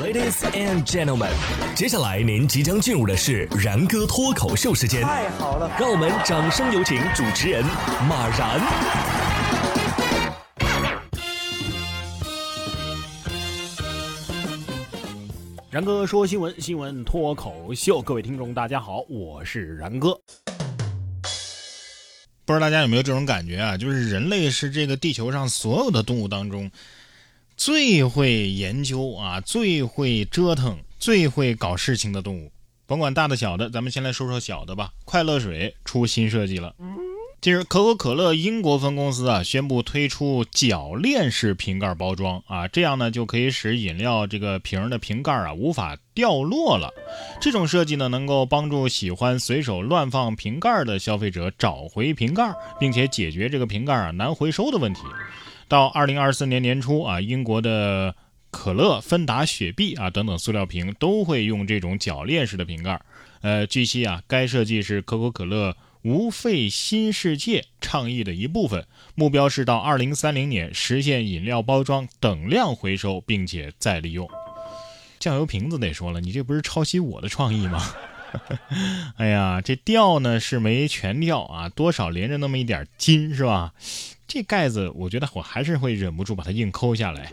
Ladies and gentlemen，接下来您即将进入的是然哥脱口秀时间。太好了，让我们掌声有请主持人马然。然哥说新闻，新闻脱口秀，各位听众大家好，我是然哥。不知道大家有没有这种感觉啊？就是人类是这个地球上所有的动物当中最会研究啊、最会折腾、最会搞事情的动物。甭管大的小的，咱们先来说说小的吧。快乐水出新设计了。近日，可口可乐英国分公司啊宣布推出铰链式瓶盖包装啊，这样呢就可以使饮料这个瓶的瓶盖啊无法掉落了。这种设计呢能够帮助喜欢随手乱放瓶盖的消费者找回瓶盖，并且解决这个瓶盖啊难回收的问题。到二零二四年年初啊，英国的可乐、芬达、雪碧啊等等塑料瓶都会用这种铰链式的瓶盖。呃，据悉啊，该设计是可口可乐。无废新世界倡议的一部分，目标是到二零三零年实现饮料包装等量回收，并且再利用。酱油瓶子得说了，你这不是抄袭我的创意吗？哎呀，这掉呢是没全掉啊，多少连着那么一点筋是吧？这盖子我觉得我还是会忍不住把它硬抠下来。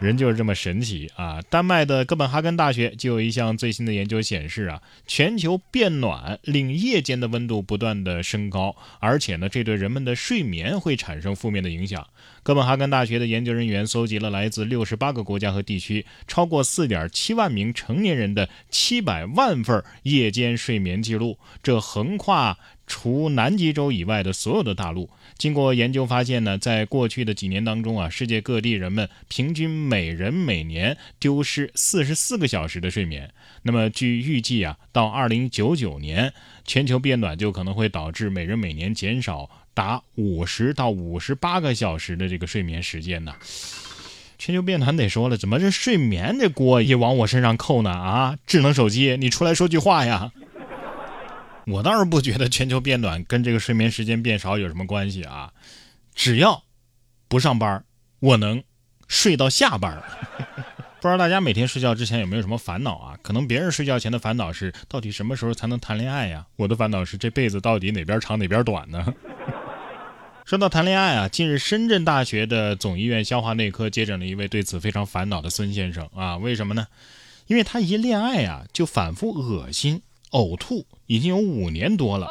人就是这么神奇啊！丹麦的哥本哈根大学就有一项最新的研究显示啊，全球变暖令夜间的温度不断的升高，而且呢，这对人们的睡眠会产生负面的影响。哥本哈根大学的研究人员搜集了来自六十八个国家和地区超过四点七万名成年人的七百万份夜间睡眠记录，这横跨。除南极洲以外的所有的大陆，经过研究发现呢，在过去的几年当中啊，世界各地人们平均每人每年丢失四十四个小时的睡眠。那么据预计啊，到二零九九年，全球变暖就可能会导致每人每年减少达五十到五十八个小时的这个睡眠时间呢。全球变暖得说了，怎么这睡眠这锅也往我身上扣呢？啊，智能手机，你出来说句话呀！我倒是不觉得全球变暖跟这个睡眠时间变少有什么关系啊，只要不上班，我能睡到下班。不知道大家每天睡觉之前有没有什么烦恼啊？可能别人睡觉前的烦恼是到底什么时候才能谈恋爱呀？我的烦恼是这辈子到底哪边长哪边短呢？说到谈恋爱啊，近日深圳大学的总医院消化内科接诊了一位对此非常烦恼的孙先生啊，为什么呢？因为他一恋爱啊就反复恶心。呕吐已经有五年多了。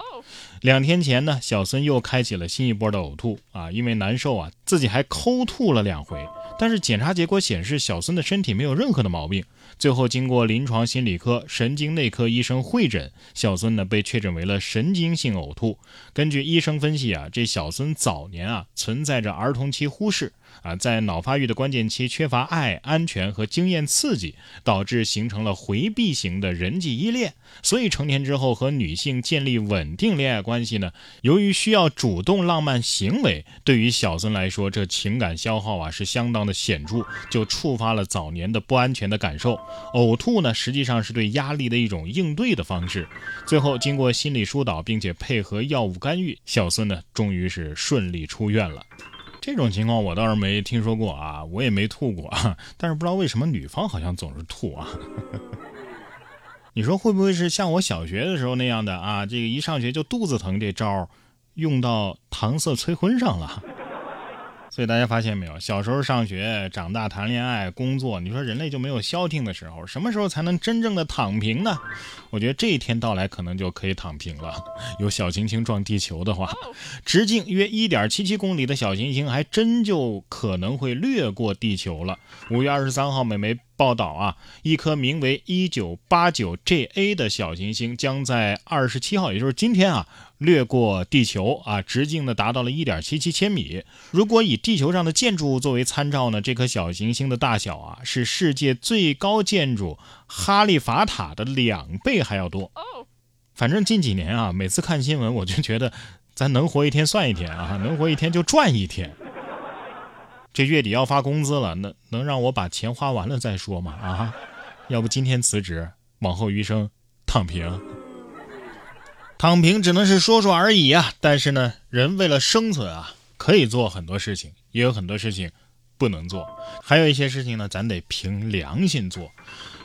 两天前呢，小孙又开启了新一波的呕吐啊，因为难受啊，自己还抠吐了两回。但是检查结果显示，小孙的身体没有任何的毛病。最后经过临床心理科、神经内科医生会诊，小孙呢被确诊为了神经性呕吐。根据医生分析啊，这小孙早年啊存在着儿童期忽视。啊，在脑发育的关键期缺乏爱、安全和经验刺激，导致形成了回避型的人际依恋。所以成年之后和女性建立稳定恋爱关系呢，由于需要主动浪漫行为，对于小孙来说，这情感消耗啊是相当的显著，就触发了早年的不安全的感受。呕吐呢，实际上是对压力的一种应对的方式。最后经过心理疏导，并且配合药物干预，小孙呢终于是顺利出院了。这种情况我倒是没听说过啊，我也没吐过，但是不知道为什么女方好像总是吐啊。你说会不会是像我小学的时候那样的啊？这个一上学就肚子疼这招用到搪塞催婚上了？所以大家发现没有，小时候上学，长大谈恋爱、工作，你说人类就没有消停的时候？什么时候才能真正的躺平呢？我觉得这一天到来，可能就可以躺平了。有小行星撞地球的话，直径约一点七七公里的小行星，还真就可能会掠过地球了。五月二十三号，美媒报道啊，一颗名为一九八九 JA 的小行星将在二十七号，也就是今天啊。掠过地球啊，直径呢达到了一点七七千米。如果以地球上的建筑物作为参照呢，这颗小行星的大小啊，是世界最高建筑哈利法塔的两倍还要多。反正近几年啊，每次看新闻我就觉得，咱能活一天算一天啊，能活一天就赚一天。这月底要发工资了，能能让我把钱花完了再说吗？啊，要不今天辞职，往后余生躺平。躺平只能是说说而已啊！但是呢，人为了生存啊，可以做很多事情，也有很多事情不能做；还有一些事情呢，咱得凭良心做。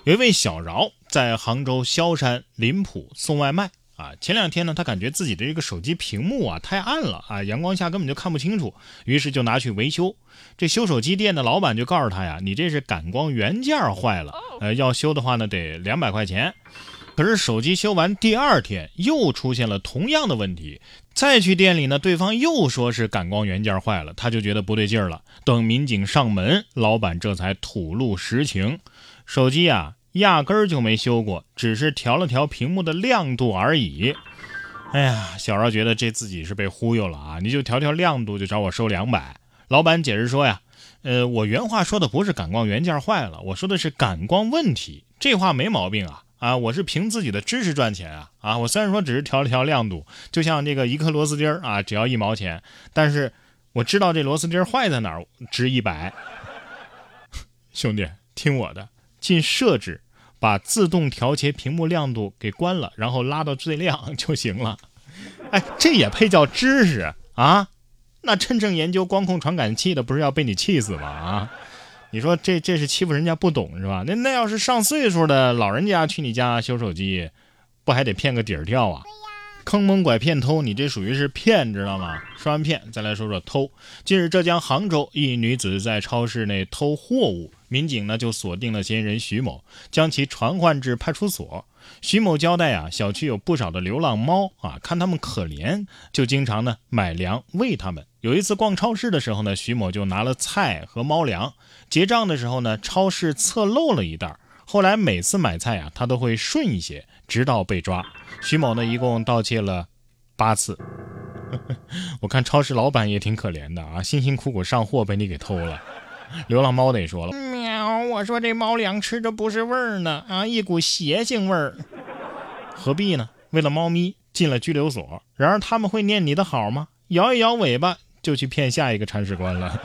有一位小饶在杭州萧山林浦送外卖啊，前两天呢，他感觉自己的这个手机屏幕啊太暗了啊，阳光下根本就看不清楚，于是就拿去维修。这修手机店的老板就告诉他呀：“你这是感光元件坏了，呃，要修的话呢得两百块钱。”可是手机修完第二天又出现了同样的问题，再去店里呢，对方又说是感光元件坏了，他就觉得不对劲儿了。等民警上门，老板这才吐露实情：手机啊，压根儿就没修过，只是调了调屏幕的亮度而已。哎呀，小饶觉得这自己是被忽悠了啊！你就调调亮度就找我收两百？老板解释说呀，呃，我原话说的不是感光元件坏了，我说的是感光问题，这话没毛病啊。啊，我是凭自己的知识赚钱啊！啊，我虽然说只是调了调亮度，就像这个一颗螺丝钉啊，只要一毛钱，但是我知道这螺丝钉坏在哪儿，值一百。兄弟，听我的，进设置，把自动调节屏幕亮度给关了，然后拉到最亮就行了。哎，这也配叫知识啊？那真正研究光控传感器的，不是要被你气死吗？啊？你说这这是欺负人家不懂是吧？那那要是上岁数的老人家去你家修手机，不还得骗个底儿掉啊？坑蒙拐骗偷，你这属于是骗，知道吗？说完骗，再来说说偷。近日，浙江杭州一女子在超市内偷货物，民警呢就锁定了嫌疑人徐某，将其传唤至派出所。徐某交代啊，小区有不少的流浪猫啊，看他们可怜，就经常呢买粮喂它们。有一次逛超市的时候呢，徐某就拿了菜和猫粮。结账的时候呢，超市侧漏了一袋。后来每次买菜啊，他都会顺一些，直到被抓。徐某呢，一共盗窃了八次。我看超市老板也挺可怜的啊，辛辛苦苦上货被你给偷了。流浪猫得说了，我说这猫粮吃着不是味儿呢，啊，一股邪性味儿。何必呢？为了猫咪进了拘留所。然而他们会念你的好吗？摇一摇尾巴就去骗下一个铲屎官了。